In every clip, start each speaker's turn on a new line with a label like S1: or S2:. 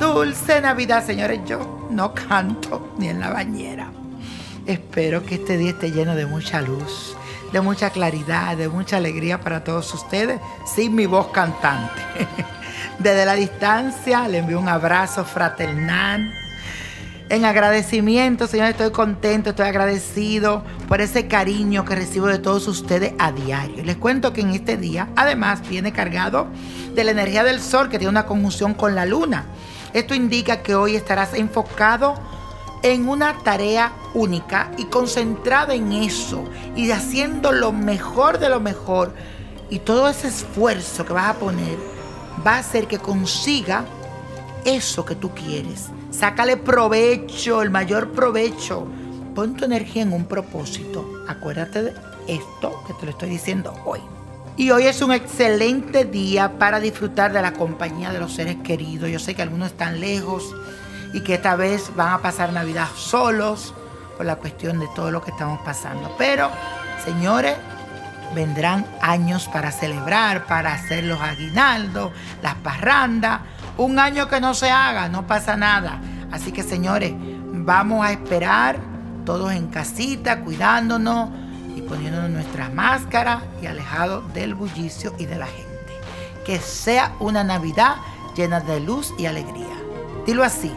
S1: Dulce Navidad, señores. Yo no canto ni en la bañera. Espero que este día esté lleno de mucha luz, de mucha claridad, de mucha alegría para todos ustedes, sin mi voz cantante. Desde la distancia le envío un abrazo fraternal. En agradecimiento, Señor, estoy contento, estoy agradecido por ese cariño que recibo de todos ustedes a diario. Les cuento que en este día, además, viene cargado de la energía del sol que tiene una conjunción con la luna. Esto indica que hoy estarás enfocado en una tarea única y concentrado en eso y haciendo lo mejor de lo mejor. Y todo ese esfuerzo que vas a poner va a hacer que consiga eso que tú quieres. Sácale provecho, el mayor provecho. Pon tu energía en un propósito. Acuérdate de esto que te lo estoy diciendo hoy. Y hoy es un excelente día para disfrutar de la compañía de los seres queridos. Yo sé que algunos están lejos y que esta vez van a pasar Navidad solos por la cuestión de todo lo que estamos pasando. Pero, señores, vendrán años para celebrar, para hacer los aguinaldos, las parrandas. Un año que no se haga, no pasa nada. Así que, señores, vamos a esperar todos en casita, cuidándonos y poniéndonos nuestras máscaras y alejados del bullicio y de la gente. Que sea una Navidad llena de luz y alegría. Dilo así.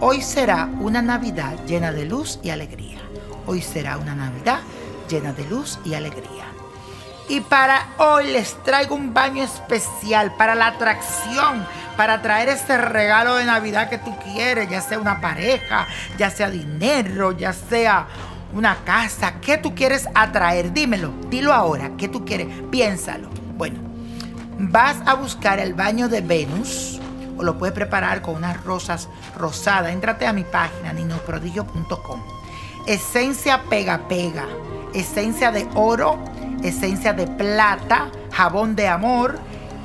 S1: Hoy será una Navidad llena de luz y alegría. Hoy será una Navidad llena de luz y alegría. Y para hoy les traigo un baño especial para la atracción, para traer ese regalo de Navidad que tú quieres, ya sea una pareja, ya sea dinero, ya sea una casa. ¿Qué tú quieres atraer? Dímelo, dilo ahora. ¿Qué tú quieres? Piénsalo. Bueno, vas a buscar el baño de Venus o lo puedes preparar con unas rosas rosadas. Entrate a mi página ninoprodigio.com. Esencia pega pega, esencia de oro, esencia de plata, jabón de amor,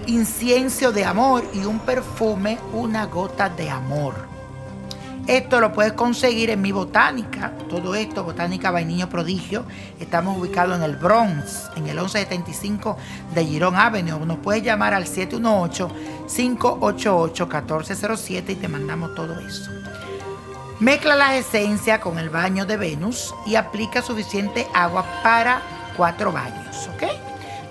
S1: incienso de amor y un perfume, una gota de amor. Esto lo puedes conseguir en mi botánica. Todo esto, Botánica Vainillo Prodigio. Estamos ubicados en el Bronx, en el 1175 de Girón Avenue. Nos puedes llamar al 718-588-1407 y te mandamos todo eso. Mezcla las esencias con el baño de Venus y aplica suficiente agua para cuatro baños, ¿ok?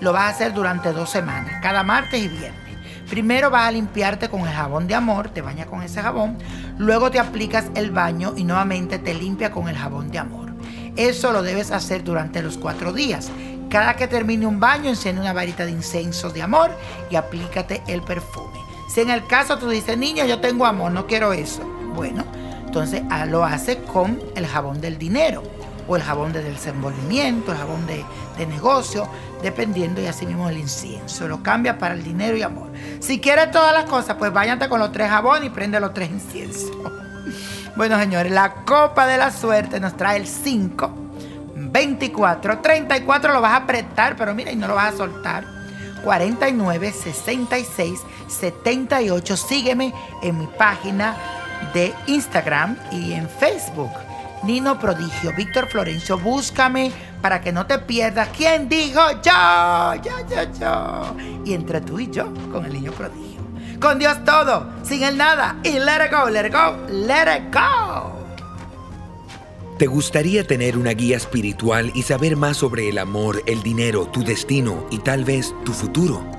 S1: Lo vas a hacer durante dos semanas, cada martes y viernes. Primero vas a limpiarte con el jabón de amor, te bañas con ese jabón, luego te aplicas el baño y nuevamente te limpia con el jabón de amor. Eso lo debes hacer durante los cuatro días. Cada que termine un baño, enciende una varita de incienso de amor y aplícate el perfume. Si en el caso tú dices, niño, yo tengo amor, no quiero eso. Bueno, entonces ah, lo haces con el jabón del dinero o el jabón de desenvolvimiento, el jabón de, de negocio, dependiendo y así mismo el incienso. Lo cambia para el dinero y amor. Si quieres todas las cosas, pues váyate con los tres jabones y prende los tres inciensos. Bueno, señores, la copa de la suerte nos trae el 5, 24, 34 lo vas a apretar, pero mira, y no lo vas a soltar. 49, 66, 78. Sígueme en mi página de Instagram y en Facebook. Nino Prodigio, Víctor Florencio, búscame para que no te pierdas. ¿Quién dijo yo? Yo, yo, yo. Y entre tú y yo, con el niño prodigio. Con Dios todo, sin el nada. Y let it go, let it go, let it go.
S2: ¿Te gustaría tener una guía espiritual y saber más sobre el amor, el dinero, tu destino y tal vez tu futuro?